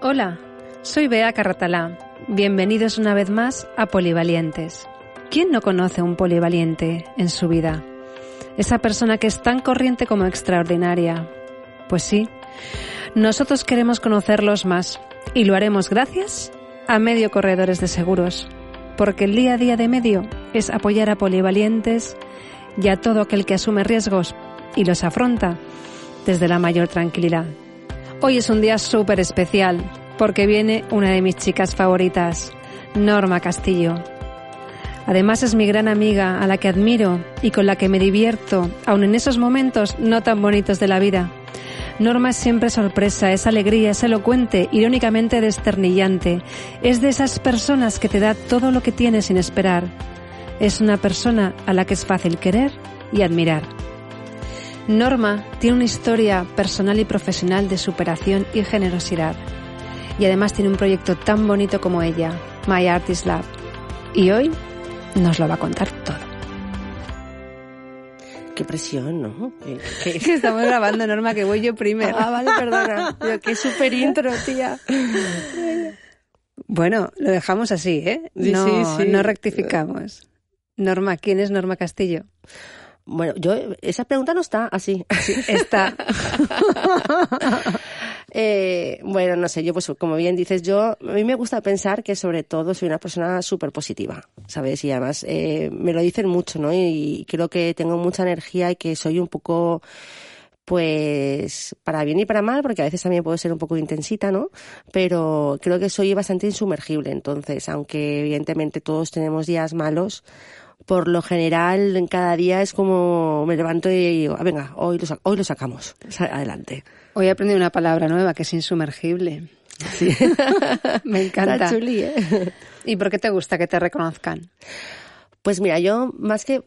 Hola, soy Bea Carratalá. Bienvenidos una vez más a Polivalientes. ¿Quién no conoce un polivaliente en su vida? Esa persona que es tan corriente como extraordinaria. Pues sí, nosotros queremos conocerlos más y lo haremos gracias a Medio Corredores de Seguros, porque el día a día de Medio es apoyar a polivalientes y a todo aquel que asume riesgos y los afronta desde la mayor tranquilidad. Hoy es un día súper especial porque viene una de mis chicas favoritas, Norma Castillo. Además es mi gran amiga a la que admiro y con la que me divierto, aun en esos momentos no tan bonitos de la vida. Norma es siempre sorpresa, es alegría, es elocuente, irónicamente desternillante. Es de esas personas que te da todo lo que tienes sin esperar. Es una persona a la que es fácil querer y admirar. Norma tiene una historia personal y profesional de superación y generosidad. Y además tiene un proyecto tan bonito como ella, My Artist Lab. Y hoy nos lo va a contar todo. Qué presión, ¿no? Estamos grabando, Norma, que voy yo primero. Ah, vale, perdona. Qué súper intro, tía. Bueno, lo dejamos así, ¿eh? No, Sí, sí, sí. no rectificamos. Norma, ¿quién es Norma Castillo? Bueno, yo, esa pregunta no está así. Está. Eh, bueno, no sé, yo pues como bien dices, yo, a mí me gusta pensar que sobre todo soy una persona súper positiva, ¿sabes? Y además eh, me lo dicen mucho, ¿no? Y creo que tengo mucha energía y que soy un poco, pues, para bien y para mal, porque a veces también puedo ser un poco intensita, ¿no? Pero creo que soy bastante insumergible, entonces, aunque evidentemente todos tenemos días malos, por lo general, en cada día es como me levanto y digo, "Ah, venga, hoy lo, hoy lo sacamos, Sa- adelante. Hoy he aprendido una palabra nueva que es insumergible. Sí. Me encanta. Chuli, ¿eh? ¿Y por qué te gusta que te reconozcan? Pues mira, yo más que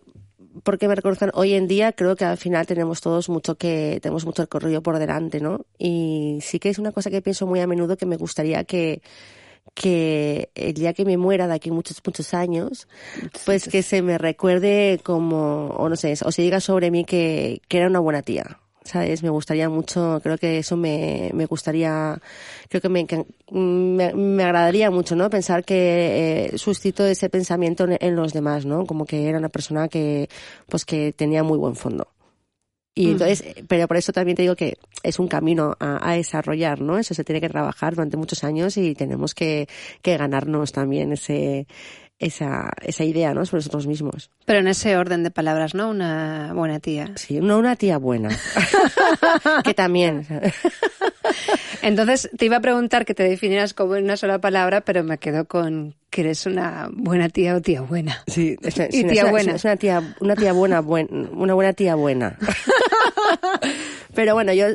porque me reconozcan hoy en día, creo que al final tenemos todos mucho que, tenemos mucho recorrido por delante, ¿no? Y sí que es una cosa que pienso muy a menudo que me gustaría que, que el día que me muera de aquí muchos, muchos años, pues que se me recuerde como, o no sé, o se diga sobre mí que, que era una buena tía. ¿Sabes? Me gustaría mucho, creo que eso me, me gustaría, creo que me, me, me agradaría mucho, ¿no? Pensar que eh, suscito ese pensamiento en, en los demás, ¿no? Como que era una persona que, pues que tenía muy buen fondo. Y Ujú. entonces, eh, pero por eso también te digo que es un camino a, a desarrollar, ¿no? Eso se tiene que trabajar durante muchos años y tenemos que, que ganarnos también ese, esa, esa idea, ¿no? Sobre nosotros mismos. Pero en ese orden de palabras, ¿no? Una buena tía. Sí, no una tía buena. que también. Entonces, te iba a preguntar que te definieras como en una sola palabra, pero me quedo con que eres una buena tía o tía buena. Sí, es, Y sí, tía es una, buena. es una tía, una tía buena, buen, una buena tía buena. Pero bueno, yo,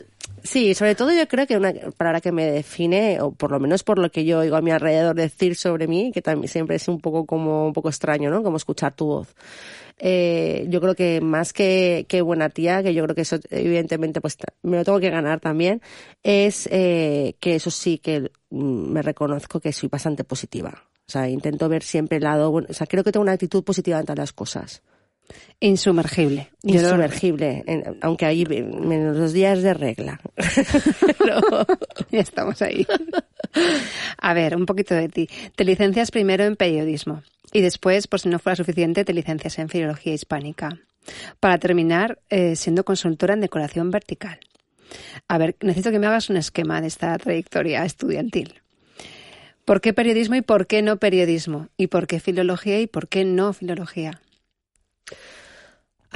sí, sobre todo yo creo que una palabra que me define, o por lo menos por lo que yo oigo a mi alrededor decir sobre mí, que también siempre es un poco como, un poco extraño, ¿no? Como escuchar tu voz. Eh, yo creo que más que, que buena tía, que yo creo que eso evidentemente pues me lo tengo que ganar también, es eh, que eso sí que mm, me reconozco que soy bastante positiva. O sea, intento ver siempre el lado, bueno, o sea, creo que tengo una actitud positiva ante las cosas. Insumergible. Insumergible, en- aunque hay menos los días de regla. Pero, Ya estamos ahí. A ver, un poquito de ti. Te licencias primero en periodismo y después, por si no fuera suficiente, te licencias en filología hispánica. Para terminar, eh, siendo consultora en decoración vertical. A ver, necesito que me hagas un esquema de esta trayectoria estudiantil. ¿Por qué periodismo y por qué no periodismo? ¿Y por qué filología y por qué no filología?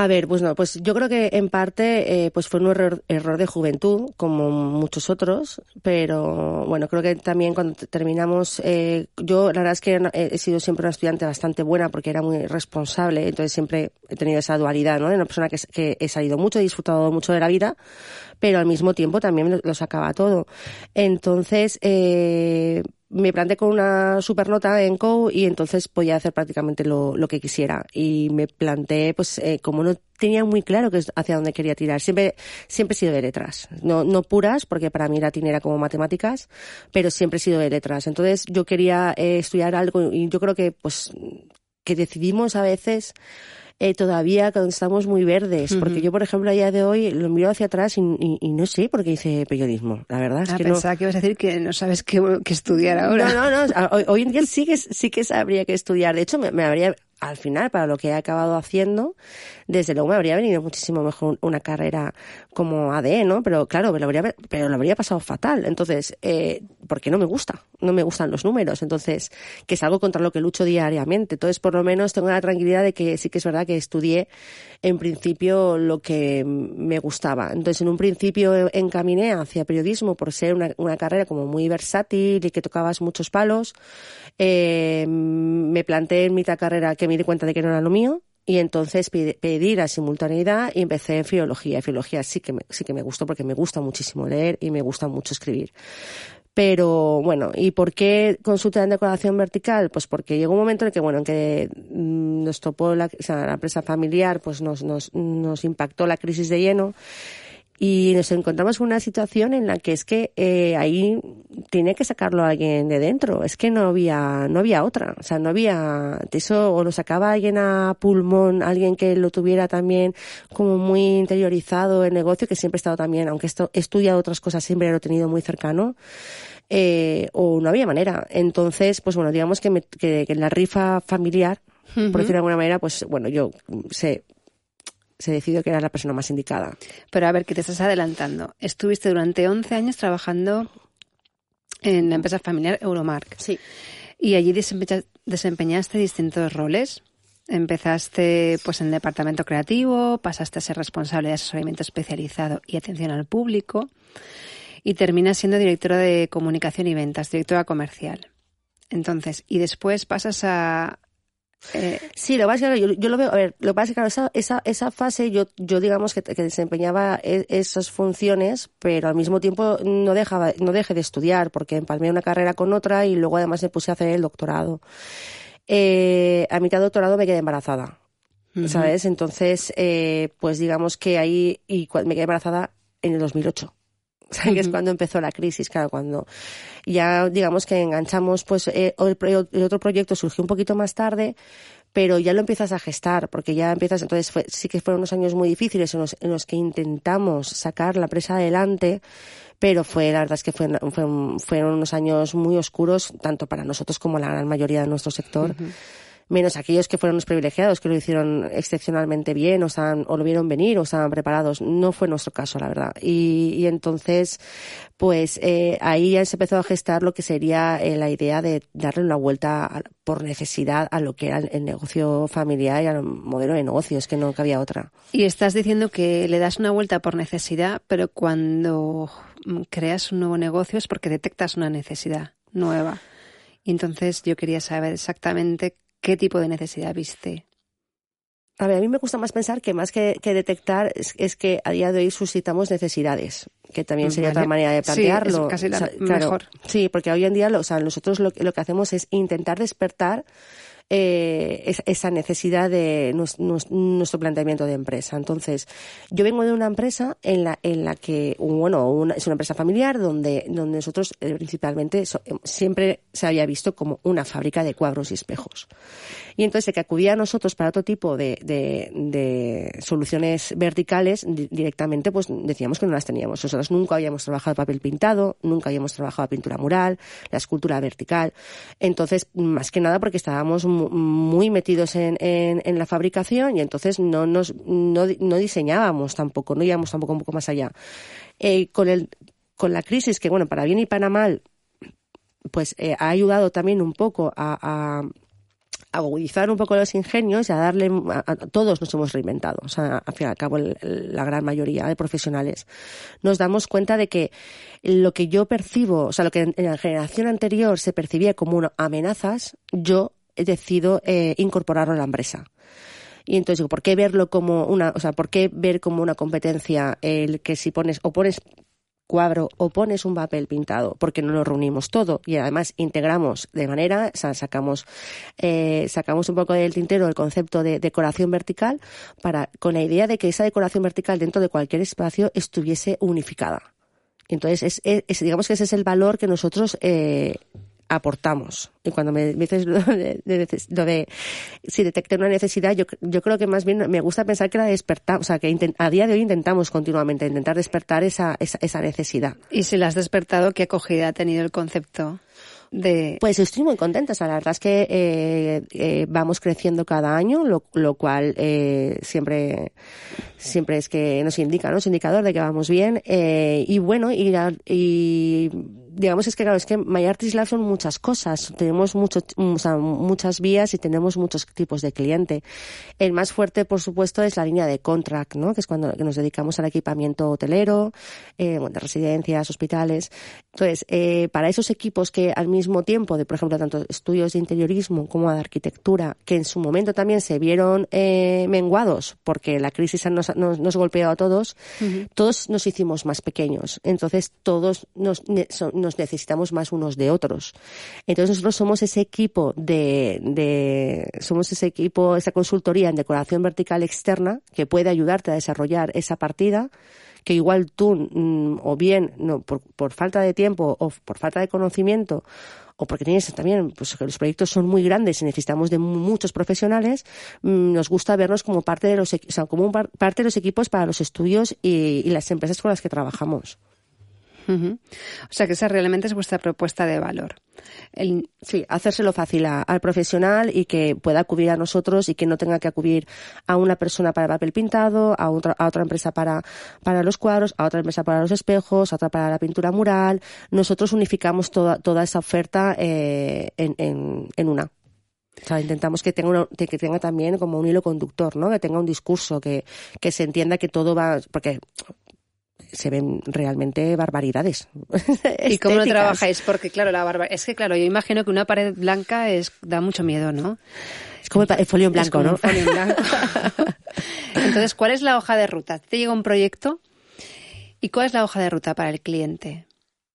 A ver, pues no, pues yo creo que en parte eh, pues fue un error, error, de juventud, como muchos otros, pero bueno, creo que también cuando terminamos, eh, yo la verdad es que he sido siempre una estudiante bastante buena porque era muy responsable, entonces siempre he tenido esa dualidad, ¿no? De una persona que, que he salido mucho, he disfrutado mucho de la vida, pero al mismo tiempo también lo, sacaba todo. Entonces, eh, me planté con una super nota en CO y entonces podía hacer prácticamente lo, lo que quisiera. Y me planté, pues, eh, como no tenía muy claro que hacia dónde quería tirar. Siempre, siempre he sido de letras. No, no puras, porque para mí latín era como matemáticas, pero siempre he sido de letras. Entonces yo quería eh, estudiar algo y yo creo que, pues, que decidimos a veces eh, todavía cuando estamos muy verdes. Porque yo, por ejemplo, a día de hoy lo miro hacia atrás y, no sé por qué hice periodismo. La verdad es ah, que pensaba que ibas a decir que no sabes qué, estudiar ahora. No, no, no. Hoy, en día sí que, sí que sabría que estudiar. De hecho, me habría al final, para lo que he acabado haciendo, desde luego me habría venido muchísimo mejor una carrera como ADE, ¿no? Pero claro, me lo habría, pero lo habría pasado fatal. Entonces, eh, porque no me gusta, no me gustan los números. Entonces, que es algo contra lo que lucho diariamente. Entonces, por lo menos tengo la tranquilidad de que sí que es verdad que estudié en principio lo que me gustaba. Entonces, en un principio encaminé hacia periodismo por ser una, una carrera como muy versátil y que tocabas muchos palos. Eh, me planteé en mitad carrera que me di cuenta de que no era lo mío y entonces pedí la simultaneidad y empecé en filología. Filología sí que me, sí que me gustó porque me gusta muchísimo leer y me gusta mucho escribir. Pero bueno, ¿y por qué consulta en decoración vertical? Pues porque llegó un momento en que, bueno, en que mm, nos topó la, o sea, la empresa familiar, pues nos, nos, nos impactó la crisis de lleno y nos encontramos con una situación en la que es que eh, ahí tiene que sacarlo alguien de dentro. Es que no había, no había otra. O sea, no había, eso o lo sacaba alguien a pulmón, alguien que lo tuviera también como muy interiorizado el negocio, que siempre he estado también, aunque esto, he estudiado otras cosas, siempre lo he tenido muy cercano. Eh, o no había manera. Entonces, pues bueno, digamos que, me, que, que en la rifa familiar, por decirlo de alguna manera, pues bueno, yo sé, se decidió que era la persona más indicada. Pero a ver, que te estás adelantando. Estuviste durante 11 años trabajando en la empresa familiar Euromark. Sí. Y allí desempeñaste distintos roles. Empezaste pues en el departamento creativo, pasaste a ser responsable de asesoramiento especializado y atención al público y terminas siendo directora de comunicación y ventas, directora comercial. Entonces, y después pasas a, eh, sí, lo que yo, yo, lo veo, a ver, lo que pasa es que claro, esa, esa, esa fase yo, yo digamos que, que desempeñaba e, esas funciones, pero al mismo tiempo no dejaba, no dejé de estudiar, porque empalmé una carrera con otra y luego además me puse a hacer el doctorado. Eh, a mitad de doctorado me quedé embarazada, ¿sabes? Entonces, eh, pues digamos que ahí, y me quedé embarazada en el 2008. Que es cuando empezó la crisis, claro, cuando ya digamos que enganchamos, pues eh, el, otro proyecto surgió un poquito más tarde, pero ya lo empiezas a gestar, porque ya empiezas, entonces fue, sí que fueron unos años muy difíciles en los, en los que intentamos sacar la presa adelante, pero fue, la verdad es que fue, fueron unos años muy oscuros, tanto para nosotros como la gran mayoría de nuestro sector menos aquellos que fueron los privilegiados, que lo hicieron excepcionalmente bien, o, estaban, o lo vieron venir, o estaban preparados. No fue nuestro caso, la verdad. Y, entonces, pues eh, ahí ya se empezó a gestar lo que sería eh, la idea de darle una vuelta por necesidad a lo que era el, negocio familiar y al modelo de negocios, que no cabía otra. Y estás diciendo que le das una vuelta por necesidad, pero cuando creas un nuevo negocio es porque detectas una necesidad nueva. Y entonces yo quería saber exactamente ¿Qué tipo de necesidad viste? A ver, a mí me gusta más pensar que más que, detectar es, que a día de hoy suscitamos necesidades, que también sería otra manera de plantearlo. Sí, casi la mejor. Sí, porque hoy en día o sea, nosotros lo, lo que hacemos es intentar despertar eh, esa necesidad de nuestro planteamiento de empresa. Entonces, yo vengo de una empresa en la, en la que, bueno, es una empresa familiar donde, donde nosotros eh, principalmente eh, siempre se había visto como una fábrica de cuadros y espejos. Y entonces, de que acudía a nosotros para otro tipo de, de, soluciones verticales, directamente, pues decíamos que no las teníamos. Nosotros nunca habíamos trabajado papel pintado, nunca habíamos trabajado pintura mural, la escultura vertical. Entonces, más que nada porque estábamos metidos en, en, la fabricación y entonces no nos no, no, diseñábamos tampoco, no íbamos tampoco un poco más allá. Eh, con el con la crisis que bueno para bien y para mal pues eh, ha ayudado también un poco a, agudizar un poco los ingenios y a darle, a, todos nos hemos reinventado, o sea, al fin y al cabo la gran mayoría de profesionales, nos damos cuenta de que lo que yo percibo, o sea, lo que en, la generación anterior se percibía como amenazas, yo decido eh, incorporarlo a la empresa. Y entonces digo, ¿por qué verlo como una, o sea, por qué ver como una competencia el que si pones o pones cuadro o pones un papel pintado, porque no lo reunimos todo y además integramos de manera, o sea, sacamos, eh, sacamos un poco del tintero el concepto de decoración vertical para, con la idea de que esa decoración vertical dentro de cualquier espacio estuviese unificada. Entonces, es, digamos que ese es el valor que nosotros eh, aportamos. Y cuando me, dices lo de, si detecté una necesidad, yo, yo creo que más bien me gusta pensar que la despertamos, o sea, que a día de hoy intentamos continuamente intentar despertar esa, esa, esa necesidad. Y si la has despertado, ¿qué acogida ha tenido el concepto? De... Pues estoy muy contenta. la verdad es que eh, eh, vamos creciendo cada año, lo, lo cual eh, siempre, siempre es que nos indica, ¿no? Es indicador de que vamos bien. Eh, y bueno, y, y digamos es que claro, es que MyArtist Lab son muchas cosas. Tenemos mucho, muchas vías y tenemos muchos tipos de cliente. El más fuerte, por supuesto, es la línea de contract, ¿no? Que es cuando nos dedicamos al equipamiento hotelero, eh, de residencias, hospitales. Entonces, eh, para esos equipos que al mismo tiempo, de por ejemplo, tanto estudios de interiorismo como de arquitectura, que en su momento también se vieron eh, menguados porque la crisis nos, nos, golpeó a todos, todos nos hicimos más pequeños. Entonces, todos nos, nos necesitamos más unos de otros. Entonces nosotros somos ese equipo de, de, somos ese equipo, esa consultoría en decoración vertical externa que puede ayudarte a desarrollar esa partida que igual tú mm, o bien no por, falta de tiempo o por falta de conocimiento o porque tienes también pues que los proyectos son muy grandes y necesitamos de muchos profesionales mm, nos gusta vernos como parte de los o como parte de los equipos para los estudios y las empresas con las que trabajamos o sea que esa realmente es vuestra propuesta de valor. sí, hacérselo fácil al profesional y que pueda acudir a nosotros y que no tenga que acudir a una persona para el papel pintado, a otra, a otra empresa para, para los cuadros, a otra empresa para los espejos, a otra para la pintura mural. Nosotros unificamos toda, toda esa oferta eh, en, en, en una. O sea, intentamos que tenga, que tenga también como un hilo conductor, ¿no? Que tenga un discurso, que, que se entienda que todo va, porque se ven realmente barbaridades. ¿Y cómo lo trabajáis? Porque claro, la barba es que claro, yo imagino que una pared blanca es da mucho miedo, ¿no? Es como el, folio en blanco, ¿no? Folio en blanco. Entonces, ¿cuál es la hoja de ruta? Te llega un proyecto y ¿cuál es la hoja de ruta para el cliente?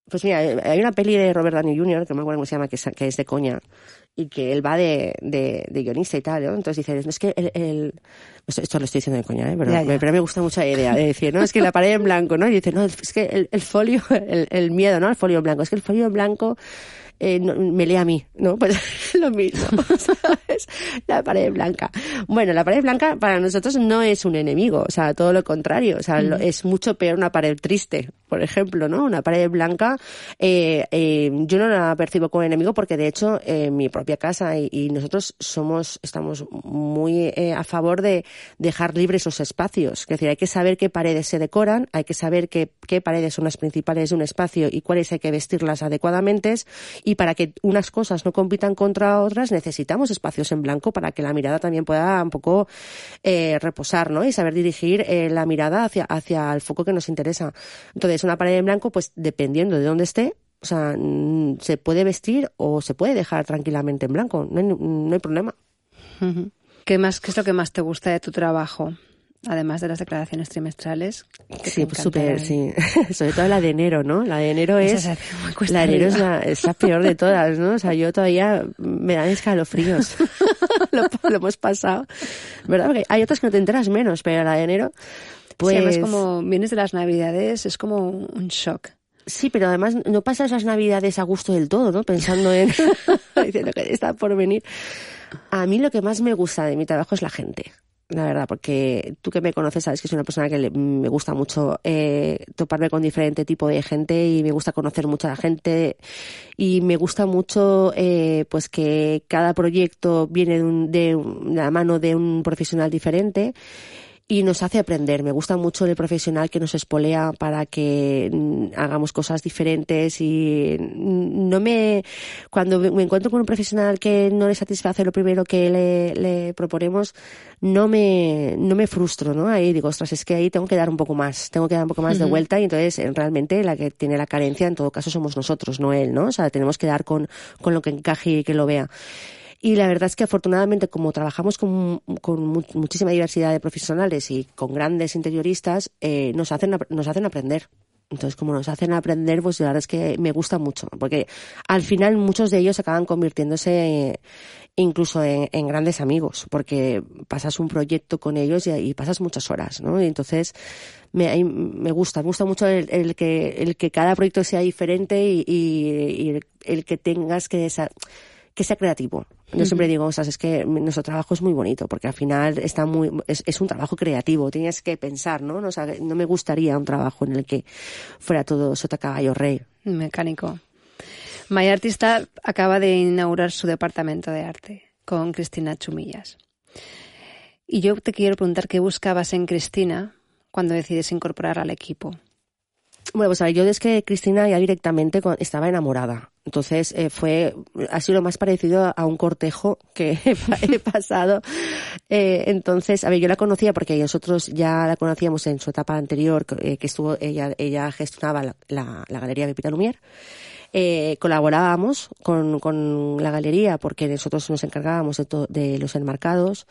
Pues mira, hay una peli de Robert Downey Jr., que no me acuerdo cómo se llama, que es de coña, y que él va de, de, de guionista y tal, ¿no? Entonces dice, es que el, el... Esto, lo estoy diciendo de coña, ¿eh? Pero, Me, pero me gusta mucho la idea de decir, ¿no? Es que la pared en blanco, ¿no? Y dice, no, es que el, el folio, el, el miedo, ¿no? El folio en blanco, es que el folio en blanco eh, me lee a mí, ¿no? Pues lo mismo, ¿sabes? La pared blanca. Bueno, la pared blanca para nosotros no es un enemigo, o sea, todo lo contrario, o sea, es mucho peor una pared triste, por ejemplo, ¿no? Una pared blanca, eh, eh, yo no la percibo como enemigo porque de hecho en mi propia casa y, nosotros somos, estamos muy eh, a favor de dejar libres esos espacios. Es decir, hay que saber qué paredes se decoran, hay que saber qué, qué paredes son las principales de un espacio y cuáles hay que vestirlas adecuadamente y para que unas cosas no compitan contra otras necesitamos espacios en blanco para que la mirada también pueda un poco eh, reposar, ¿no? Y saber dirigir eh, la mirada hacia, hacia el foco que nos interesa. Entonces, una pared en blanco, pues dependiendo de dónde esté, o sea, se puede vestir o se puede dejar tranquilamente en blanco, no hay, no hay problema. ¿Qué más, qué es lo que más te gusta de tu trabajo? Además de las declaraciones trimestrales. Sí, pues súper, sí. Sobre todo la de enero, ¿no? La de enero es, la de enero es la, es la, peor de todas, ¿no? O sea, yo todavía me dan escalofríos. lo, lo, hemos pasado. ¿Verdad? Porque hay otras que no te enteras menos, pero la de enero, pues... Sí, además como vienes de las navidades, es como un shock. Sí, pero además no pasas las navidades a gusto del todo, ¿no? Pensando en, diciendo que está por venir. A mí lo que más me gusta de mi trabajo es la gente la verdad, porque tú que me conoces sabes que soy una persona que me gusta mucho eh, toparme con diferente tipo de gente y me gusta conocer mucho a la gente y me gusta mucho eh, pues que cada proyecto viene de, un, de, la mano de un profesional diferente y nos hace aprender. Me gusta mucho el profesional que nos espolea para que mm, hagamos cosas diferentes y mm, no me, cuando me encuentro con un profesional que no le satisface lo primero que le, le proponemos, no me, no me frustro, ¿no? Ahí digo, ostras, es que ahí tengo que dar un poco más, tengo que dar un poco más de vuelta y entonces realmente la que tiene la carencia en todo caso somos nosotros, no él, ¿no? O sea, tenemos que dar con, con lo que encaje y que lo vea. Y la verdad es que afortunadamente, como trabajamos con, muchísima diversidad de profesionales y con grandes interioristas, eh, nos, hacen, nos hacen aprender. Entonces, como nos hacen aprender, pues la verdad es que me gusta mucho, porque al final muchos de ellos acaban convirtiéndose incluso en, grandes amigos, porque pasas un proyecto con ellos y, pasas muchas horas, ¿no? Y entonces me, me gusta, me gusta mucho el, que, el que cada proyecto sea diferente y, y, el, que tengas que que sea creativo. Yo siempre digo, o sea, es que nuestro trabajo es muy bonito, porque al final está muy, es, es un trabajo creativo, tienes que pensar, ¿no? ¿no? O sea, no me gustaría un trabajo en el que fuera todo sota caballo rey. Mecánico. Maya Artista acaba de inaugurar su departamento de arte con Cristina Chumillas. Y yo te quiero preguntar qué buscabas en Cristina cuando decides incorporar al equipo. Bueno, pues a ver, yo desde que Cristina ya directamente estaba enamorada. Entonces eh, fue, ha sido lo más parecido a un cortejo que he pasado. Eh, entonces, a ver, yo la conocía porque nosotros ya la conocíamos en su etapa anterior, eh, que estuvo, ella, ella gestionaba la, Galería Pepita Lumière. Eh, colaborábamos con, con la galería porque nosotros nos encargábamos de, de los enmarcados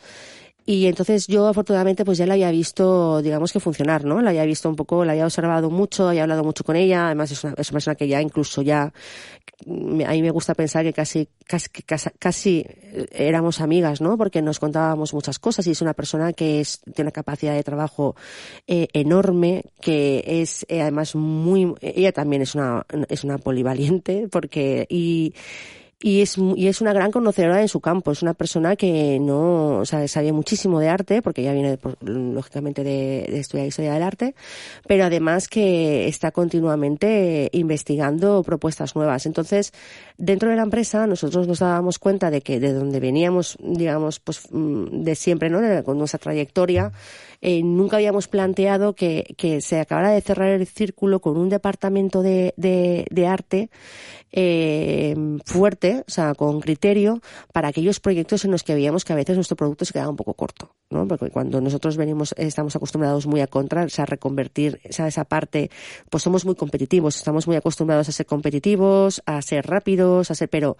y entonces yo afortunadamente pues ya la había visto, digamos que funcionar, ¿no? La había visto un poco, la había observado mucho, había hablado mucho con ella, además es una, es una persona que ya incluso ya, a mí me gusta pensar que casi, casi, casi, éramos amigas, ¿no? Porque nos contábamos muchas cosas y es una persona que es, tiene una capacidad de trabajo eh, enorme, que es eh, además muy, ella también es una, es una polivaliente porque, y, y es, y es una gran conocedora en su campo. Es una persona que no, o sea, sabía muchísimo de arte, porque ya viene, lógicamente, de, de, estudiar historia del arte, pero además que está continuamente investigando propuestas nuevas. Entonces, dentro de la empresa, nosotros nos dábamos cuenta de que de donde veníamos, digamos, pues mm, de siempre, ¿no? con nuestra trayectoria, eh, nunca habíamos planteado que, se acabara de cerrar el círculo con un departamento de, de, de arte eh, fuerte, o sea, con criterio, para aquellos proyectos en los que veíamos que a veces nuestro producto se quedaba un poco corto, ¿no? Porque cuando nosotros venimos, estamos acostumbrados muy a contra, o sea, a reconvertir esa, esa parte, pues somos muy competitivos, estamos muy acostumbrados a ser competitivos, a ser rápidos, a ser, pero,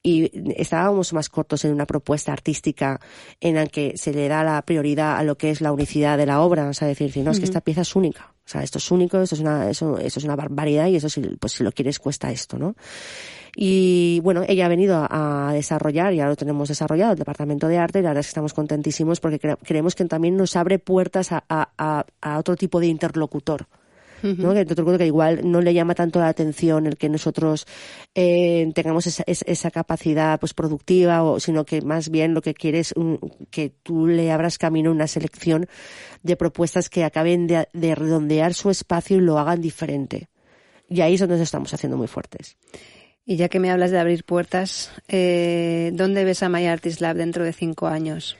y estábamos más cortos en una propuesta artística en la que se le da la prioridad a lo que es la unicidad de la obra, o sea, decir, no, es que esta pieza es única, o sea, esto es único, esto es una, eso, eso es una barbaridad y eso si, pues si lo quieres cuesta esto, ¿no? Y bueno, ella ha venido a, desarrollar, ya lo tenemos desarrollado, el departamento de arte, y la verdad es que estamos contentísimos porque creemos que también nos abre puertas a, a, a otro tipo de interlocutor. ¿No? Que que igual no le llama tanto la atención el que nosotros eh, tengamos esa, esa, capacidad pues productiva, o, sino que más bien lo que quieres es que tú le abras camino a una selección de propuestas que acaben de, de redondear su espacio y lo hagan diferente. Y ahí es donde nos estamos haciendo muy fuertes. Y ya que me hablas de abrir puertas, eh, ¿dónde ves a My Artist Lab dentro de cinco años?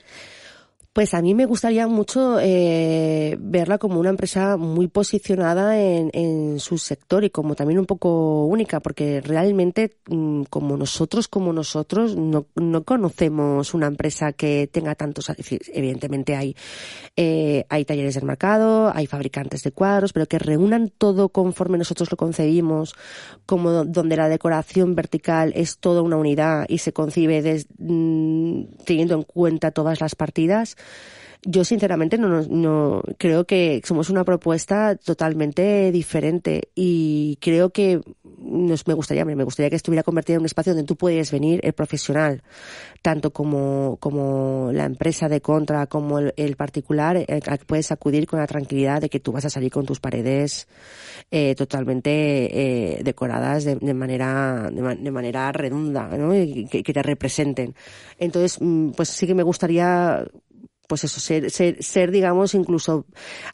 Pues a mí me gustaría mucho eh, verla como una empresa muy posicionada en, en, su sector y como también un poco única, porque realmente mm, como nosotros, como nosotros, no, no conocemos una empresa que tenga tantos, evidentemente hay, eh, hay talleres del mercado, hay fabricantes de cuadros, pero que reúnan todo conforme nosotros lo concebimos, como donde la decoración vertical es toda una unidad y se concibe des, mm, teniendo en cuenta todas las partidas yo sinceramente no, no creo que somos una propuesta totalmente diferente y creo que nos, me gustaría me gustaría que estuviera convertida en un espacio donde tú puedes venir el profesional tanto como como la empresa de contra como el, particular puedes acudir con la tranquilidad de que tú vas a salir con tus paredes eh, totalmente eh, decoradas de, manera de, manera redonda ¿no? y que, que te representen entonces mm, pues sí que me gustaría pues eso, ser, ser, ser digamos, incluso,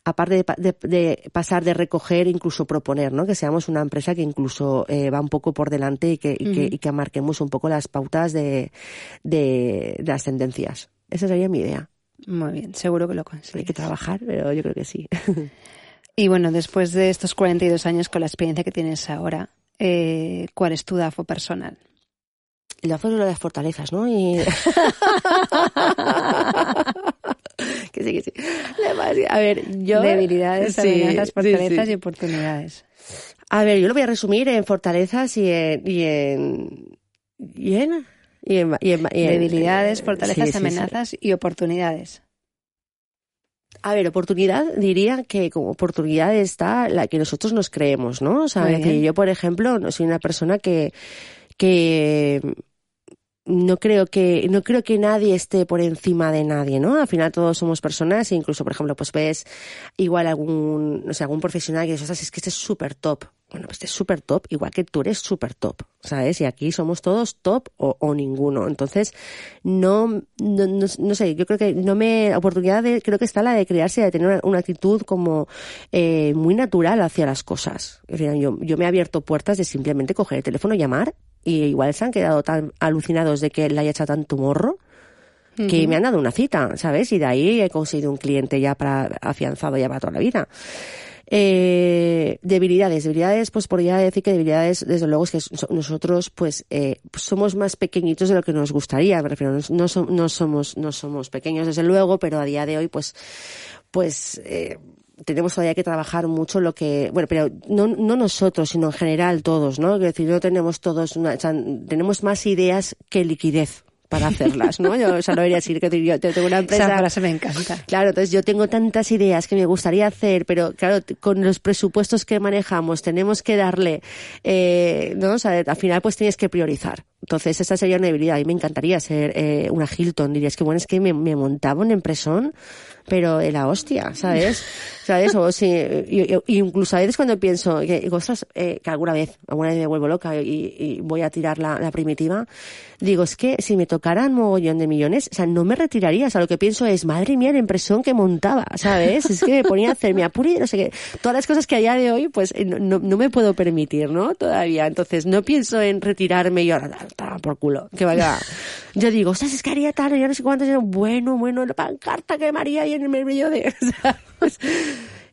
aparte de, de, pasar de recoger, incluso proponer, ¿no? Que seamos una empresa que incluso eh, va un poco por delante y que, y que, y que marquemos un poco las pautas de, de, de las tendencias. Esa sería mi idea. Muy bien, seguro que lo Hay consigues. que trabajar, pero yo creo que sí. Y bueno, después de estos 42 años con la experiencia que tienes ahora, eh, ¿cuál es tu DAFO personal? Y la fuerza de las fortalezas, ¿no? Y... que sí, que sí. A ver, yo... Debilidades, Sí, amenazas, fortalezas sí. y oportunidades. A ver, yo lo voy a resumir en fortalezas y en... Y en... Y en... Y en, y Debilidades, fortalezas, sí, sí. amenazas y oportunidades. A ver, oportunidad, diría que como oportunidad está la que nosotros nos creemos, ¿no? O sea, yo, por ejemplo, no soy una persona que, que no creo que, no creo que nadie esté por encima de nadie, ¿no? Al final todos somos personas e incluso, por ejemplo, pues ves igual algún, no sé, algún profesional que dices, "Ostras, es que este es súper top. Bueno, pues este es súper top, igual que tú eres súper top, ¿sabes? Y aquí somos todos top o, o ninguno. Entonces, no, no, no, no sé, yo creo que no me, oportunidad de, creo que está la de crearse, de tener una, actitud como eh, muy natural hacia las cosas. Es decir, yo, yo me he abierto puertas de simplemente coger el teléfono, llamar, y igual se han quedado tan alucinados de que le haya echado tanto morro que me han dado una cita, ¿sabes? Y de ahí he conseguido un cliente ya para afianzado ya para toda la vida. Eh, debilidades, debilidades, pues podría decir que debilidades, desde luego, es que so- nosotros, pues, eh, somos más pequeñitos de lo que nos gustaría, me refiero, no, no so- no somos, no somos pequeños, desde luego, pero a día de hoy, pues, pues, eh, tenemos todavía que trabajar mucho lo que, bueno, pero no, no nosotros, sino en general todos, ¿no? Es decir, no tenemos todos una, o sea, tenemos más ideas que liquidez para hacerlas, ¿no? Yo, o sea, no debería decir que yo tengo una empresa. Esa frase me encanta. Claro, entonces yo tengo tantas ideas que me gustaría hacer, pero claro, con los presupuestos que manejamos tenemos que darle, eh, ¿no? O sea, al final pues tienes que priorizar. Entonces esa sería una debilidad. Y me encantaría ser eh, una Hilton. Dirías que bueno, es que me, me montaba un empresón, pero de la hostia, ¿sabes? ¿Sabes? O si, y- y- incluso a veces cuando pienso que, ostras, eh, que alguna vez, alguna vez me vuelvo loca y, y voy a tirar la, la primitiva, digo, es que si me tocaran mogollón de millones, o sea, no me retiraría. O sea, lo que pienso es, madre mía, la impresión que montaba, ¿sabes? Es que me ponía a hacer mi apuri, no sé qué. Todas las cosas que a día de hoy, pues, eh, no, no, no me puedo permitir, ¿no? Todavía. Entonces, no pienso en retirarme y ahora, por culo, que vaya. Yo digo, ostras, es que haría tal, ya no sé cuántos, y yo, bueno, bueno, la pancarta que me haría ahí en el medio de, ¿sabes?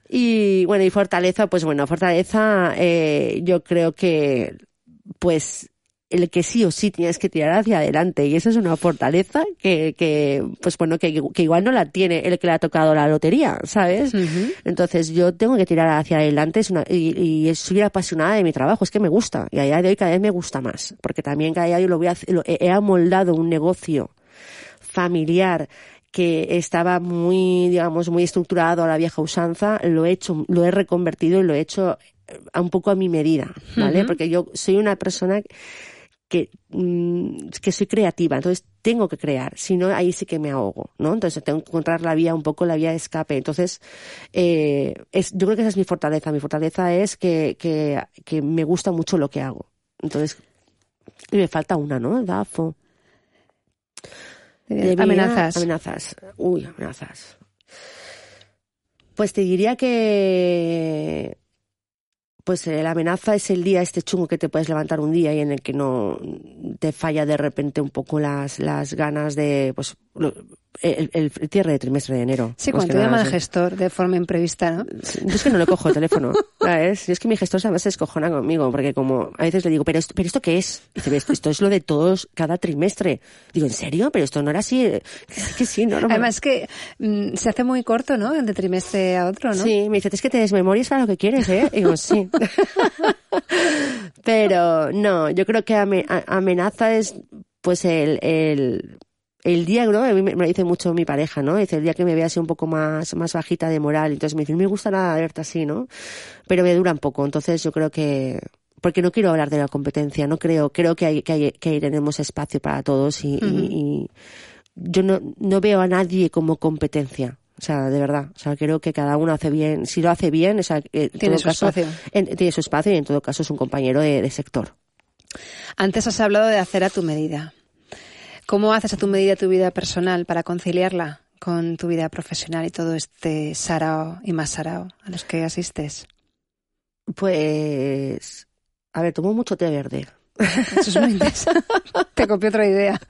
Y bueno, y fortaleza, pues bueno, fortaleza, eh, yo creo que, pues, el que sí o sí tienes que tirar hacia adelante. Y eso es una fortaleza que, que pues bueno, que, que igual no la tiene el que le ha tocado la lotería, ¿sabes? Entonces yo tengo que tirar hacia adelante es una, y, y soy apasionada de mi trabajo, es que me gusta. Y a día de hoy cada vez me gusta más. Porque también cada día yo lo voy a, lo- he amoldado un negocio familiar que estaba muy, digamos, muy estructurado a la vieja usanza, lo he hecho, lo he reconvertido y lo he hecho a un poco a mi medida, ¿vale? Porque yo soy una persona que, mm, que soy creativa, entonces tengo que crear, si no ahí sí que me ahogo, ¿no? Entonces tengo que encontrar la vía, un poco la vía de escape. Entonces, eh, es, yo creo que esa es mi fortaleza. Mi fortaleza es que, que, que me gusta mucho lo que hago. Entonces, y me falta una, ¿no? DAFO. Amenazas. Amenazas. Uy, amenazas. Pues te diría que pues eh, la amenaza es el día este chungo que te puedes levantar un día y en el que no te falla de repente un poco las, las ganas de pues el, el cierre de trimestre de enero. Sí, cuando te llama el gestor de forma imprevista, ¿no? Yo es que no le cojo el teléfono, ¿sabes? Yo es que mi gestor además se descojona conmigo, porque como a veces le digo, ¿pero esto, pero esto qué es? Dice, "Esto- esto es lo de todos cada trimestre. Digo, ¿en serio? Pero esto no era así. Es que sí, no, no. Además que mm, se hace muy corto, ¿no? De trimestre a otro, ¿no? Sí, me dice, es que te desmemorias para lo que quieres, ¿eh? Y digo, sí. Pero no, yo creo que amenaza es pues el, el, el día, ¿no? A mí me me lo dice mucho mi pareja, ¿no? Dice, el día que me vea así un poco más, más bajita de moral. Entonces me dice, no me gusta nada verte así, ¿no? Pero me dura un poco. Entonces yo creo que, porque no quiero hablar de la competencia, no creo, creo que hay, que hay, que tenemos espacio para todos y, y- Ujú. y yo no, no veo a nadie como competencia. O sea, de verdad. O sea, creo que cada uno hace bien. Si lo hace bien, o sea, en Tiene todo su caso, espacio. en- tiene su espacio y en todo caso es un compañero de, de sector. Antes has hablado de hacer a tu medida. ¿Cómo haces a tu medida tu vida personal para conciliarla con tu vida profesional y todo este sarao y más sarao a los que asistes? Pues, a ver, tomo mucho té verde. Eso es muy interesante. Te copié otra idea.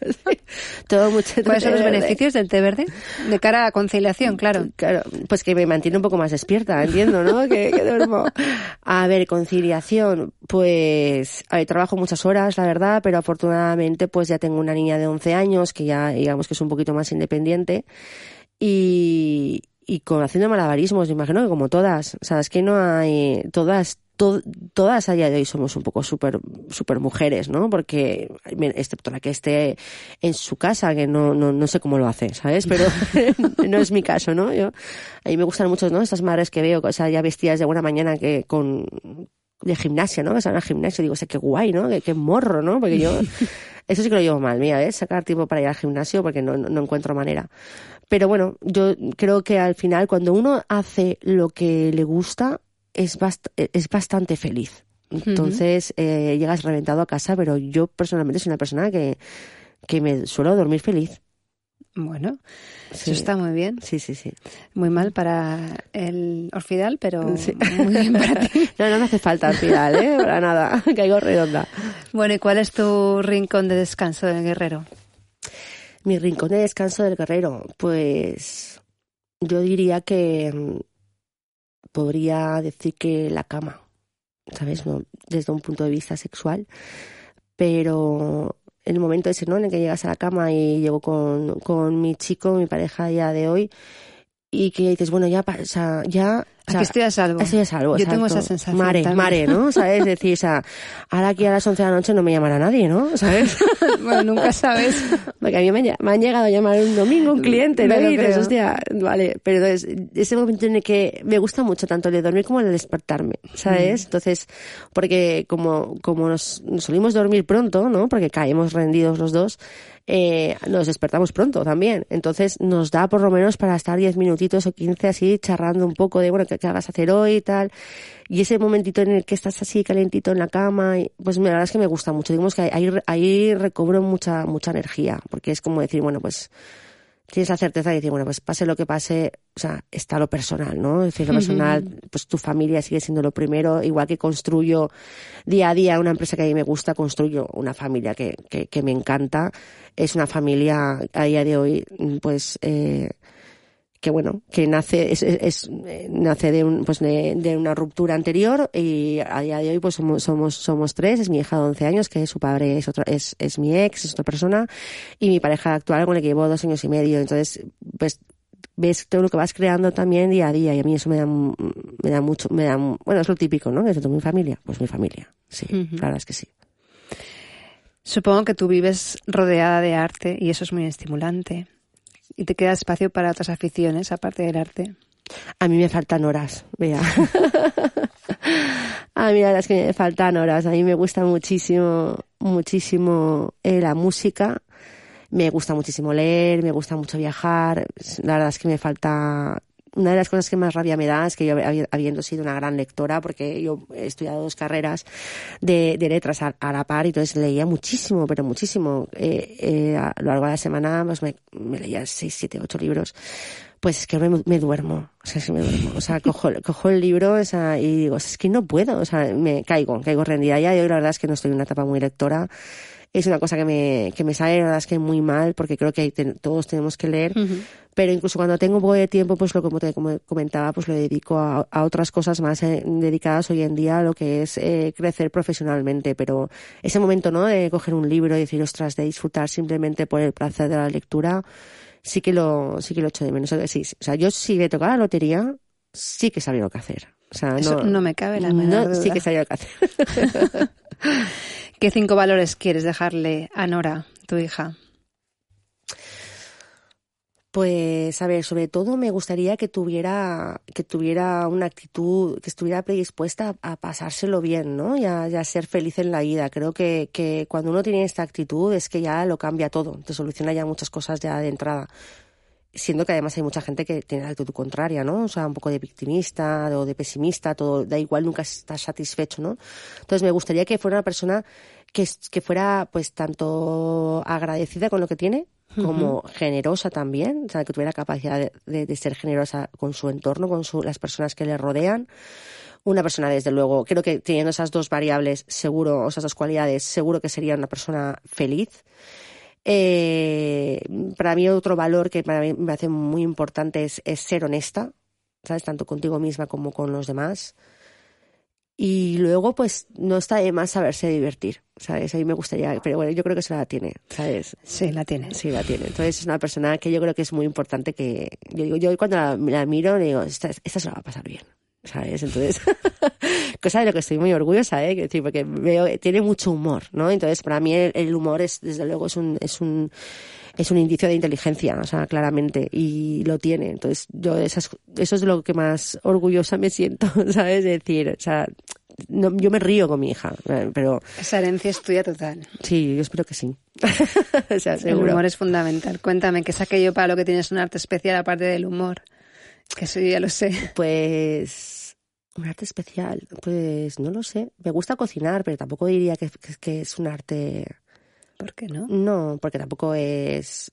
Todo mucho ¿Cuáles son los verde. beneficios del té verde? De cara a conciliación, claro. Claro, pues que me mantiene un poco más despierta, entiendo, ¿no? que, que duermo. A ver, conciliación, pues, a ver, trabajo muchas horas, la verdad, pero afortunadamente pues ya tengo una niña de 11 años que ya digamos que es un poquito más independiente y, y con haciendo malabarismos, me imagino que como todas, o sea, es que no hay, todas, to- todas a día de hoy somos un poco súper super mujeres, ¿no? Porque, excepto la que esté en su casa, que no, no, no sé cómo lo hace, ¿sabes? Pero no es mi caso, ¿no? Yo, a mí me gustan mucho, ¿no? Estas madres que veo, o sea, ya vestidas de buena mañana que con, de gimnasia, ¿no? Que salen al gimnasio, digo, o sea, qué guay, ¿no? Qué, qué morro, ¿no? Porque yo, eso sí que lo llevo mal, mira, ¿ves? Sacar tiempo para ir al gimnasio porque no, no, no encuentro manera. Pero bueno, yo creo que al final cuando uno hace lo que le gusta, es, bast es bastante feliz. Entonces eh, llegas reventado a casa, pero yo personalmente soy una persona que, que me suelo dormir feliz. Bueno, Sí. eso está muy bien. Sí, sí, sí. Muy mal para el orfidal, pero Sí. muy bien para ti. No, no me hace falta al final, ¿eh? Para nada. Caigo redonda. Bueno, ¿y cuál es tu rincón de descanso del guerrero? Mi rincón de descanso del guerrero, pues yo diría que mm, podría decir que la cama, ¿sabes? No, desde un punto de vista sexual, pero el momento ese, ¿no? En el que llegas a la cama y llego con, con mi chico, mi pareja a día de hoy, y que dices, bueno, ya, pa- o sea, ya... o sea, Aquí estoy a salvo. Estoy a salvo, Yo tengo esa sensación Mare, también. mare, ¿no? ¿Sabes? Es decir, o sea, ahora aquí a las 11 de la noche no me llamará nadie, ¿no? ¿Sabes? bueno, nunca sabes. Porque a mí me, han ll- me han llegado a llamar un domingo un cliente, ¿no? Y dices, hostia, vale. Pero entonces, ese momento en el que me gusta mucho tanto el de dormir como el de despertarme, ¿sabes? Mm. Entonces, porque como, como nos, nos solimos dormir pronto, ¿no? Porque caemos rendidos los dos, eh, nos despertamos pronto también. Entonces, nos da por lo menos para estar 10 minutitos o 15 así charrando un poco de, bueno, ¿qué, vas a hacer hoy y tal? Y ese momentito en el que estás así calentito en la cama, y, pues la verdad es que me gusta mucho. Digamos que ahí, ahí recobro mucha, mucha energía, porque es como decir, bueno, pues tienes la certeza de decir, bueno, pues pase lo que pase, o sea, está lo personal, ¿no? Es decir, lo personal, pues tu familia sigue siendo lo primero, igual que construyo día a día una empresa que a mí me gusta, construyo una familia que, que, que me encanta. Es una familia a día de hoy, pues, eh, que bueno, que nace, es, es- eh, nace de, un, pues de, de una ruptura anterior y a día de hoy pues somos, somos, somos tres, es mi hija de 11 años, que su padre es otra, es, es mi ex, es otra persona, y mi pareja actual con la que llevo dos años y medio, entonces, pues, ves todo lo que vas creando también día a día y a mí eso me da, me da mucho, me da, bueno, es lo típico, ¿no? Es de mi familia, pues mi familia, sí, Ujú. la verdad es que sí. Supongo que tú vives rodeada de arte y eso es muy estimulante. Y te queda espacio para otras aficiones aparte del arte. A mí me faltan horas, vea. a mí la verdad es que me faltan horas. A mí me gusta muchísimo, muchísimo eh, la música. Me gusta muchísimo leer, me gusta mucho viajar. La verdad es que me falta... Una de las cosas que más rabia me da es que yo, habi- habiendo sido una gran lectora, porque yo he estudiado dos carreras de, de letras a, la par, y entonces leía muchísimo, pero muchísimo. Eh, eh, a lo largo de la semana pues me, leía seis, siete, ocho libros. Pues es que me, duermo, o sea, que me duermo, o sea, cojo, cojo el libro o sea, y digo, es que no puedo, o sea, me caigo, caigo rendida. Ya, y hoy la verdad es que no estoy en una etapa muy lectora, es una cosa que me, que me sale, la verdad es que muy mal, porque creo que ten- todos tenemos que leer, pero incluso cuando tengo un poco de tiempo, pues lo como te como comentaba, pues lo dedico a, a otras cosas más eh, dedicadas hoy en día a lo que es eh, crecer profesionalmente, pero ese momento, ¿no?, de coger un libro y decir, ostras, de disfrutar simplemente por el placer de la lectura, sí que lo, sí que lo echo de menos. O sea, sí, sí. o sea, yo si me tocaba la lotería, sí que sabía lo que hacer. O sea, Eso no me cabe la menor no, sí que sabía lo que hacer. ¿Qué cinco valores quieres dejarle a Nora, tu hija? Pues, a ver, sobre todo me gustaría que tuviera, que tuviera una actitud, que estuviera predispuesta a, pasárselo bien, ¿no? Y a, y a ser feliz en la vida. Creo que, que cuando uno tiene esta actitud es que ya lo cambia todo, te soluciona ya muchas cosas ya de entrada. Siendo que además hay mucha gente que tiene la actitud contraria, ¿no? O sea, un poco de victimista o de pesimista, todo, da igual, nunca estás satisfecho, ¿no? Entonces me gustaría que fuera una persona que, que fuera, pues, tanto agradecida con lo que tiene, como generosa también, o sea, que tuviera capacidad de, de- de ser generosa con su entorno, con su- las personas que le rodean. una persona, desde luego, creo que teniendo esas dos variables, seguro, esas dos cualidades, seguro que sería una persona feliz. Eh, para mí otro valor que para mí me hace muy importante es, es ser honesta, ¿sabes? Tanto contigo misma como con los demás. Y luego, pues, no está de más saberse divertir, ¿sabes? A mí me gustaría, pero bueno, yo creo que se la tiene, ¿sabes? Sí, la tiene. Sí, la tiene. Entonces, es una persona que yo creo que es muy importante que, yo digo, yo cuando la, la miro, digo, esta, esta se la va a pasar bien, ¿sabes? Entonces, cosa de lo que estoy muy orgullosa, ¿eh? decir, porque veo, tiene mucho humor, ¿no? Entonces, para mí el, el humor es, desde luego, es un, es un, es un indicio de inteligencia, o sea, claramente, y lo tiene. Entonces, yo esas, eso es lo que más orgullosa me siento, ¿sabes? Es decir, o sea, no, yo me río con mi hija, eh, pero Esa herencia es tuya total. sí, yo espero que sí. o sea, El seguro. humor es fundamental. Cuéntame, ¿qué es aquello para lo que tienes un arte especial aparte del humor? Que eso yo ya lo sé. Pues un arte especial, pues no lo sé. Me gusta cocinar, pero tampoco diría que, que- que es un arte. ¿Por qué no? No, porque tampoco es.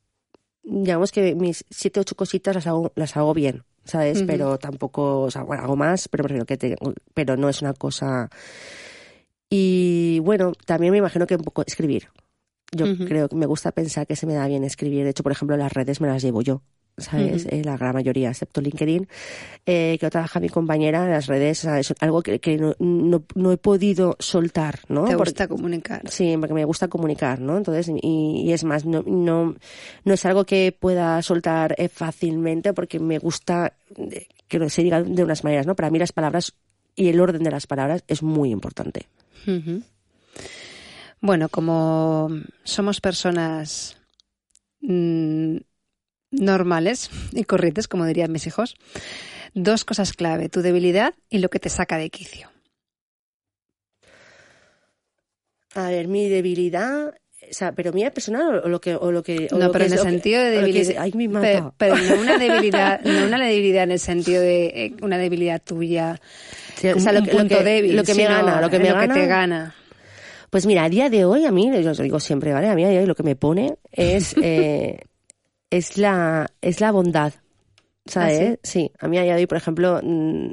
Digamos que mis siete ocho cositas las hago, las hago bien, ¿sabes? Pero tampoco, o sea, bueno, hago más, pero prefiero que te- pero no es una cosa. Y bueno, también me imagino que un poco escribir. Yo creo que me gusta pensar que se me da bien escribir. De hecho, por ejemplo, las redes me las llevo yo, ¿sabes? Eh, la gran mayoría, excepto LinkedIn, eh, que trabaja mi compañera en las redes, es algo que, que no, no, no he podido soltar, ¿no? Te Porque- gusta comunicar. Sí, porque me gusta comunicar, ¿no? Entonces, y, y es más, no, no, no es algo que pueda soltar eh, fácilmente porque me gusta que se diga de unas maneras, ¿no? Para mí las palabras y el orden de las palabras es muy importante. Bueno, como somos personas mm, normales y corrientes, como dirían mis hijos, dos cosas clave, tu debilidad y lo que te saca de quicio. A ver, mi debilidad, o sea, pero mía personal o lo que, o lo que, o No, lo pero que en es- el que- sentido de que es- debilidad. ay, me Pe- mata. Pero, no una debilidad, no una debilidad en el sentido de eh, una debilidad tuya, Sí, o sea, lo un que, lo punto que- débil, lo que me gana, lo que me lo gana, que te gana. Pues mira, a día de hoy, a mí, yo os lo digo siempre, ¿vale? A mí a día de hoy lo que me pone es, eh, es la, es la bondad. ¿Sabes? ¿Ah, sí? a mí a día de hoy, por ejemplo, mm,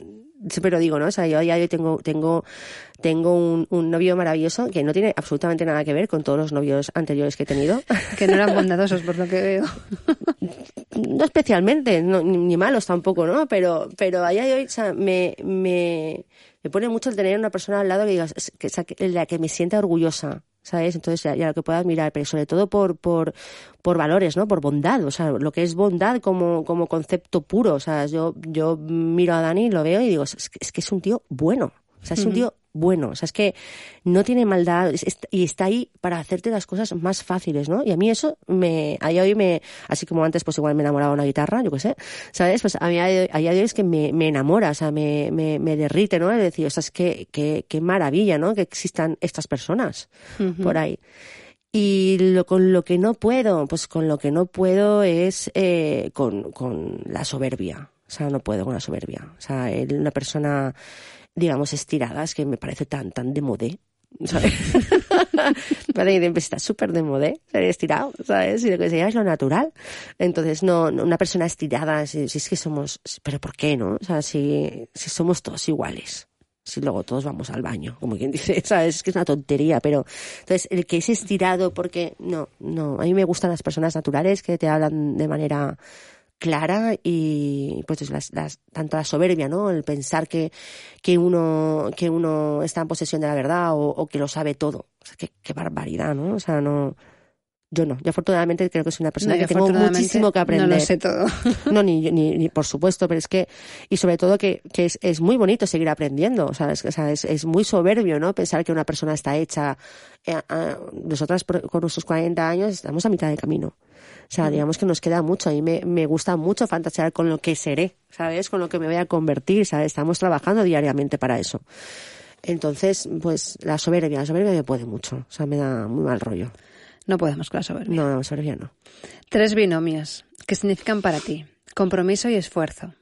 siempre lo digo, ¿no? O sea, yo a día de hoy tengo, tengo, tengo un, un novio maravilloso que no tiene absolutamente nada que ver con todos los novios anteriores que he tenido. Que no eran bondadosos por lo que veo. no especialmente, no, ni, malos tampoco, ¿no? Pero, pero a día de hoy, o sea, me, me, me pone mucho el tener una persona al lado que digas, que, o sea, que- la que me sienta orgullosa, ¿sabes? Entonces, ya, ya lo que pueda admirar, pero sobre todo por, por, por valores, ¿no? Por bondad, o sea, lo que es bondad como, como concepto puro, o sea, yo, yo miro a Dani, lo veo y digo, es, que es un tío bueno, o sea, es un tío bueno, o sea, es que no tiene maldad es- es- y está ahí para hacerte las cosas más fáciles, ¿no? Y a mí eso me, a día de hoy me, así como antes pues igual me enamoraba una guitarra, yo qué sé, ¿sabes? Pues a mí a día de hoy, es que me, me enamora, o sea, me, me, me derrite, ¿no? Es decir, o sea, es que, que, qué maravilla, ¿no? Que existan estas personas por ahí. Y lo, con lo que no puedo, pues con lo que no puedo es eh, con, con la soberbia. O sea, no puedo con la soberbia. O sea, una persona, digamos, estirada, es que me parece tan, tan de modé. ¿Sabes? Vale, está súper de modé, ser estirado, ¿sabes? Y lo que sea es lo natural. Entonces, no, no, una persona estirada, si, si es que somos, pero ¿por qué no? O sea, si, si somos todos iguales si luego todos vamos al baño, como quien dice, ¿sabes? Es que es una tontería, pero entonces el que es estirado porque no, no, a mí me gustan las personas naturales que te hablan de manera clara y pues es las, las, tanto la soberbia, ¿no? El pensar que, que uno, que uno está en posesión de la verdad o, o que lo sabe todo. O sea, qué, qué barbaridad, ¿no? O sea, no, yo no. Yo afortunadamente creo que soy una persona No, que tengo muchísimo que aprender. No lo sé todo. No, ni, ni, ni por supuesto, pero es que, y sobre todo que, que es, es muy bonito seguir aprendiendo, o sea, es, o sea, es, es muy soberbio, ¿no? Pensar que una persona está hecha, eh, a- nosotras con nuestros 40 años estamos a mitad de camino. O sea, digamos que nos queda mucho. A mí me, me gusta mucho fantasear con lo que seré, ¿sabes? Con lo que me voy a convertir, ¿sabes? Estamos trabajando diariamente para eso. Entonces, pues la soberbia, la soberbia me puede mucho. O sea, me da muy mal rollo. No podemos con la soberbia. No, no, soberbia no. Tres binomios. ¿Qué significan para ti? Compromiso y esfuerzo.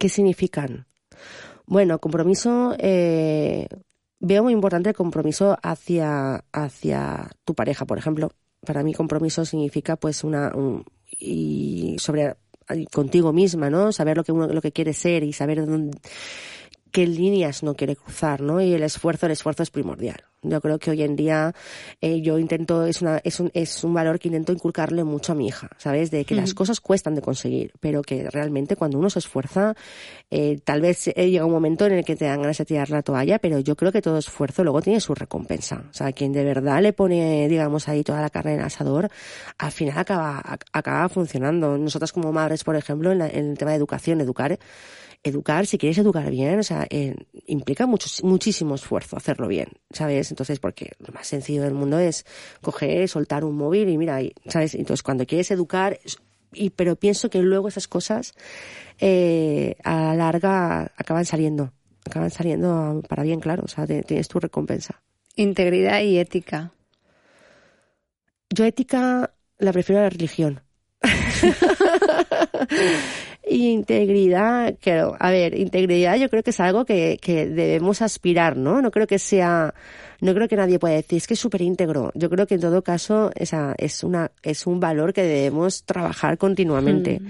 ¿Qué significan? Bueno, compromiso, eh, veo muy importante el compromiso hacia, hacia tu pareja, por ejemplo. Para mí compromiso significa pues una, un- y sobre, contigo misma, ¿no? Saber lo que uno, lo que quieres ser y saber dónde, qué líneas no quiere cruzar, ¿no? Y el esfuerzo, el esfuerzo es primordial. Yo creo que hoy en día eh, yo intento, es, una, es, un, es un valor que intento inculcarle mucho a mi hija, ¿sabes? De que las cosas cuestan de conseguir, pero que realmente cuando uno se esfuerza, eh, tal vez eh, llega un momento en el que te dan ganas de tirar la toalla, pero yo creo que todo esfuerzo luego tiene su recompensa. O sea, quien de verdad le pone, digamos, ahí toda la carne en el asador, al final acaba, acaba funcionando. Nosotras como madres, por ejemplo, en, en el tema de educación, educar, educar, si quieres educar bien, o sea, eh, implica mucho, muchísimo esfuerzo hacerlo bien, ¿sabes? Entonces, porque lo más sencillo del mundo es coger, soltar un móvil y mira, ¿sabes? Entonces, cuando quieres educar, y, pero pienso que luego esas cosas, eh, a la larga acaban saliendo, acaban saliendo para bien, claro, o sea, tienes tu recompensa. Integridad y ética. Yo ética la prefiero a la religión. integridad, creo, a ver, integridad yo creo que es algo que, que debemos aspirar, ¿no? No creo que sea, no creo que nadie pueda decir, es que es súper íntegro. Yo creo que en todo caso esa es una, es un valor que debemos trabajar continuamente. Mm.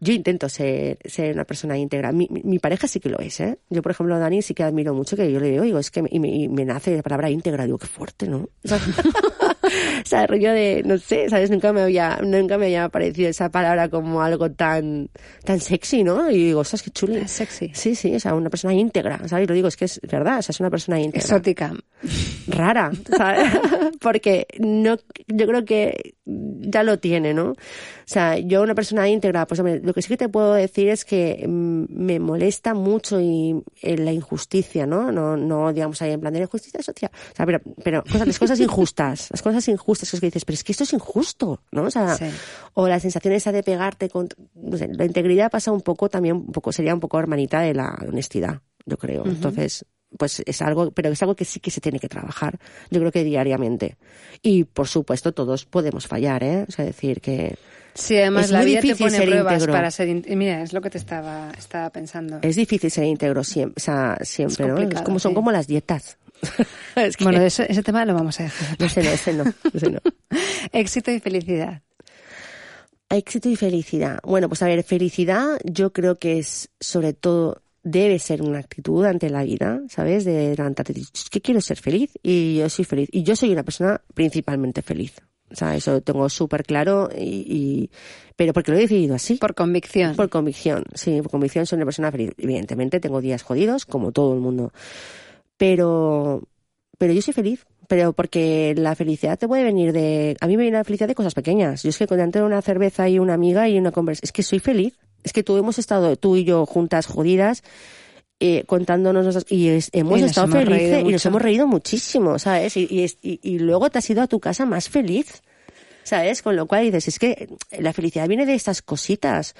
Yo intento ser, ser una persona íntegra. Mi, mi, pareja sí que lo es, ¿eh? Yo, por ejemplo, a Dani sí que admiro mucho que yo le digo, digo, es que me, y me, me nace la palabra íntegra. Digo, qué fuerte, ¿no? o sea, rollo de, no sé, ¿sabes? Nunca me había, nunca me había parecido esa palabra como algo tan, tan sexy, ¿no? Y digo, ostras, qué chuli. Es sexy. Sí, sí, o sea, una persona íntegra, ¿sabes? Lo digo, es que es verdad, o sea, es una persona íntegra. Exótica. Rara, ¿sabes? Porque no, yo creo que ya lo tiene, ¿no? O sea, yo una persona íntegra, pues hombre, lo que sí que te puedo decir es que mm, me molesta mucho y eh, la injusticia, ¿no? No, no digamos ahí en plan de la injusticia social. O sea, pero, pero cosas, las cosas injustas, las cosas injustas que dices, pero es que esto es injusto, ¿no? O sea, o la sensación esa de pegarte con, no sé, la integridad pasa un poco también, un poco, sería un poco hermanita de la honestidad, yo creo. Entonces, pues es algo, pero es algo que sí que se tiene que trabajar, yo creo que diariamente. Y por supuesto todos podemos fallar, ¿eh? O sea, decir que... Sí, además la vida te pone pruebas para ser mira, es lo que te estaba, estaba pensando. Es difícil ser íntegro siempre, o sea, siempre, ¿no? Es como son como las dietas. Bueno, ese, ese, tema lo vamos a dejar. Ese no, ese no, ese no. Éxito y felicidad. Éxito y felicidad. Bueno, pues a ver, felicidad yo creo que es sobre todo debe ser una actitud ante la vida, ¿sabes? De levantarte que quiero ser feliz y yo soy feliz. Y yo soy una persona principalmente feliz. O sea, eso lo tengo súper claro y, y, pero porque lo he decidido así. Por convicción. Por convicción, sí, por convicción soy una persona feliz. Evidentemente tengo días jodidos, como todo el mundo. Pero, pero yo soy feliz. Pero porque la felicidad te puede venir de... A mí me viene la felicidad de cosas pequeñas. Yo es que con de una cerveza y una amiga y una conversación... Es que soy feliz es que tú hemos estado, tú y yo juntas jodidas, eh, contándonos y hemos estado felices y nos hemos reído muchísimo, ¿sabes? Y, y, y, luego te has ido a tu casa más feliz, ¿sabes? Con lo cual dices, es que la felicidad viene de estas cositas.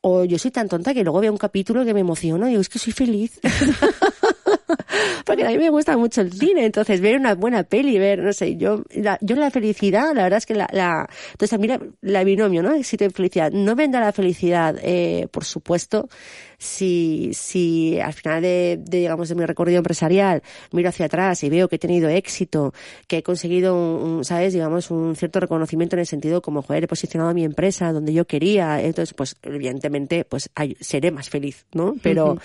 O yo soy tan tonta que luego veo un capítulo que me emociono y digo, es que soy feliz. Porque a mí me gusta mucho el cine, entonces ver una buena peli, ver, no sé, yo la, yo la felicidad, la verdad es que la, la entonces mira, la binomio, ¿no? Éxito y felicidad. No vendrá la felicidad, eh, por supuesto, si, si al final de, de, digamos, de mi recorrido empresarial miro hacia atrás y veo que he tenido éxito, que he conseguido un, ¿sabes? Digamos, un cierto reconocimiento en el sentido como, joder, he posicionado a mi empresa donde yo quería, entonces, pues, evidentemente, pues, seré más feliz, ¿no? Pero,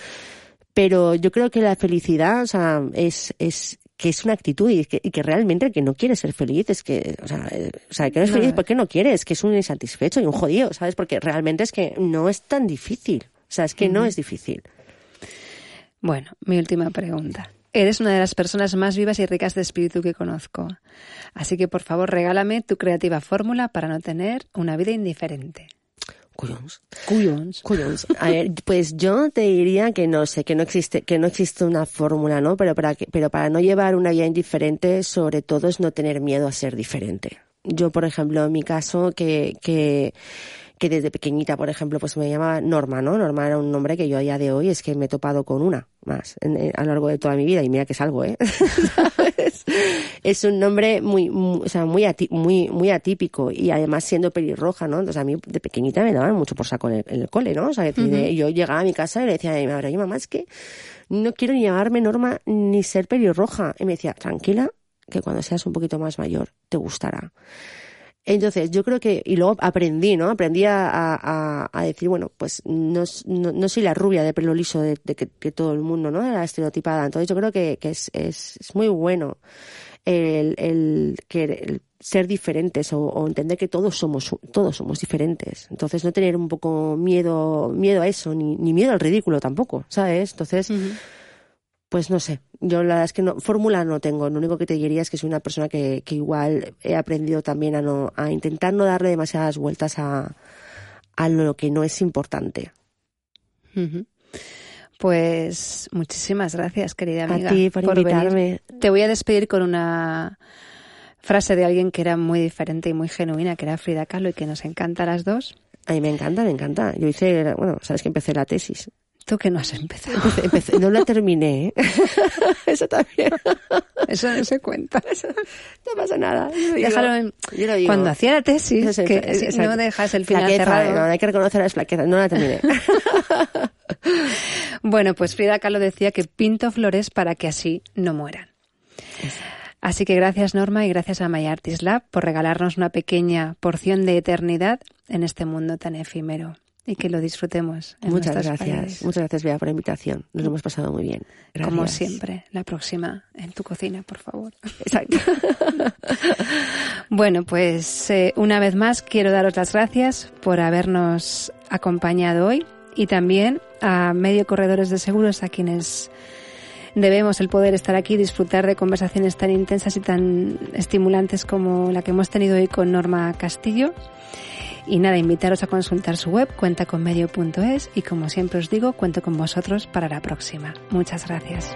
pero yo creo que la felicidad, o sea, es, es que es una actitud y que, y que realmente el que no quiere ser feliz es que, o sea, eh, o sea que no es feliz porque no quiere, es que es un insatisfecho y un jodido, ¿sabes? Porque realmente es que no es tan difícil, o sea, es que no es difícil. Bueno, mi última pregunta. Eres una de las personas más vivas y ricas de espíritu que conozco. Así que por favor regálame tu creativa fórmula para no tener una vida indiferente. Cuyons. Cuyons. Cuyons. A ver, pues yo te diría que no sé, que no existe, que no existe una fórmula, ¿no? Pero para que, pero para no llevar una vida indiferente, sobre todo es no tener miedo a ser diferente. Yo, por ejemplo, en mi caso, que, que, que desde pequeñita, por ejemplo, pues me llamaba Norma, ¿no? Norma era un nombre que yo a día de hoy es que me he topado con una más a lo largo de toda mi vida y mira que es algo, ¿eh? es un nombre muy, muy, o sea, muy, muy, muy atípico y además siendo pelirroja, ¿no? Entonces a mí de pequeñita me daban mucho por saco en el, cole, ¿no? O sea, yo llegaba a mi casa y le decía a mi madre, mamá, es que no quiero ni llamarme Norma ni ser pelirroja. Y me decía, tranquila, que cuando seas un poquito más mayor te gustará. Entonces, yo creo que, y luego aprendí, ¿no? Aprendí a, a, decir, bueno, pues no, no, soy la rubia de pelo liso de, que, todo el mundo, ¿no? Era estereotipada. Entonces, yo creo que, que es, es, es, muy bueno el, el, que, ser diferentes o, entender que todos somos, todos somos diferentes. Entonces, no tener un poco miedo, miedo a eso, ni, ni miedo al ridículo tampoco, ¿sabes? Entonces, pues no sé, yo la verdad es que no, fórmula no tengo, lo único que te diría es que soy una persona que, que igual he aprendido también a no, a intentar no darle demasiadas vueltas a, a lo que no es importante. Pues muchísimas gracias, querida amiga. A ti por, invitarme. Te voy a despedir con una frase de alguien que era muy diferente y muy genuina, que era Frida Kahlo y que nos encanta a las dos. A mí me encanta, me encanta. Yo hice, bueno, sabes que empecé la tesis que no has empezado. no la terminé. ¿eh? Eso también. Eso no se cuenta. no pasa nada. Déjalo Cuando hacía la tesis, que no dejas el final cerrado. No, hay que reconocer las plaquetas. No la terminé. bueno, pues Frida Kahlo decía que pinto flores para que así no mueran. Así que gracias Norma y gracias a My Artist Lab por regalarnos una pequeña porción de eternidad en este mundo tan efímero y que lo disfrutemos. Muchas gracias. Muchas gracias, Bea, por la invitación. Nos lo hemos pasado muy bien. Como siempre, la próxima en tu cocina, por favor. Exacto. bueno, pues eh, una vez más quiero daros las gracias por habernos acompañado hoy y también a Medio Corredores de Seguros, a quienes debemos el poder estar aquí y disfrutar de conversaciones tan intensas y tan estimulantes como la que hemos tenido hoy con Norma Castillo. Y nada, invitaros a consultar su web cuentaconmedio.es y como siempre os digo, cuento con vosotros para la próxima. Muchas gracias.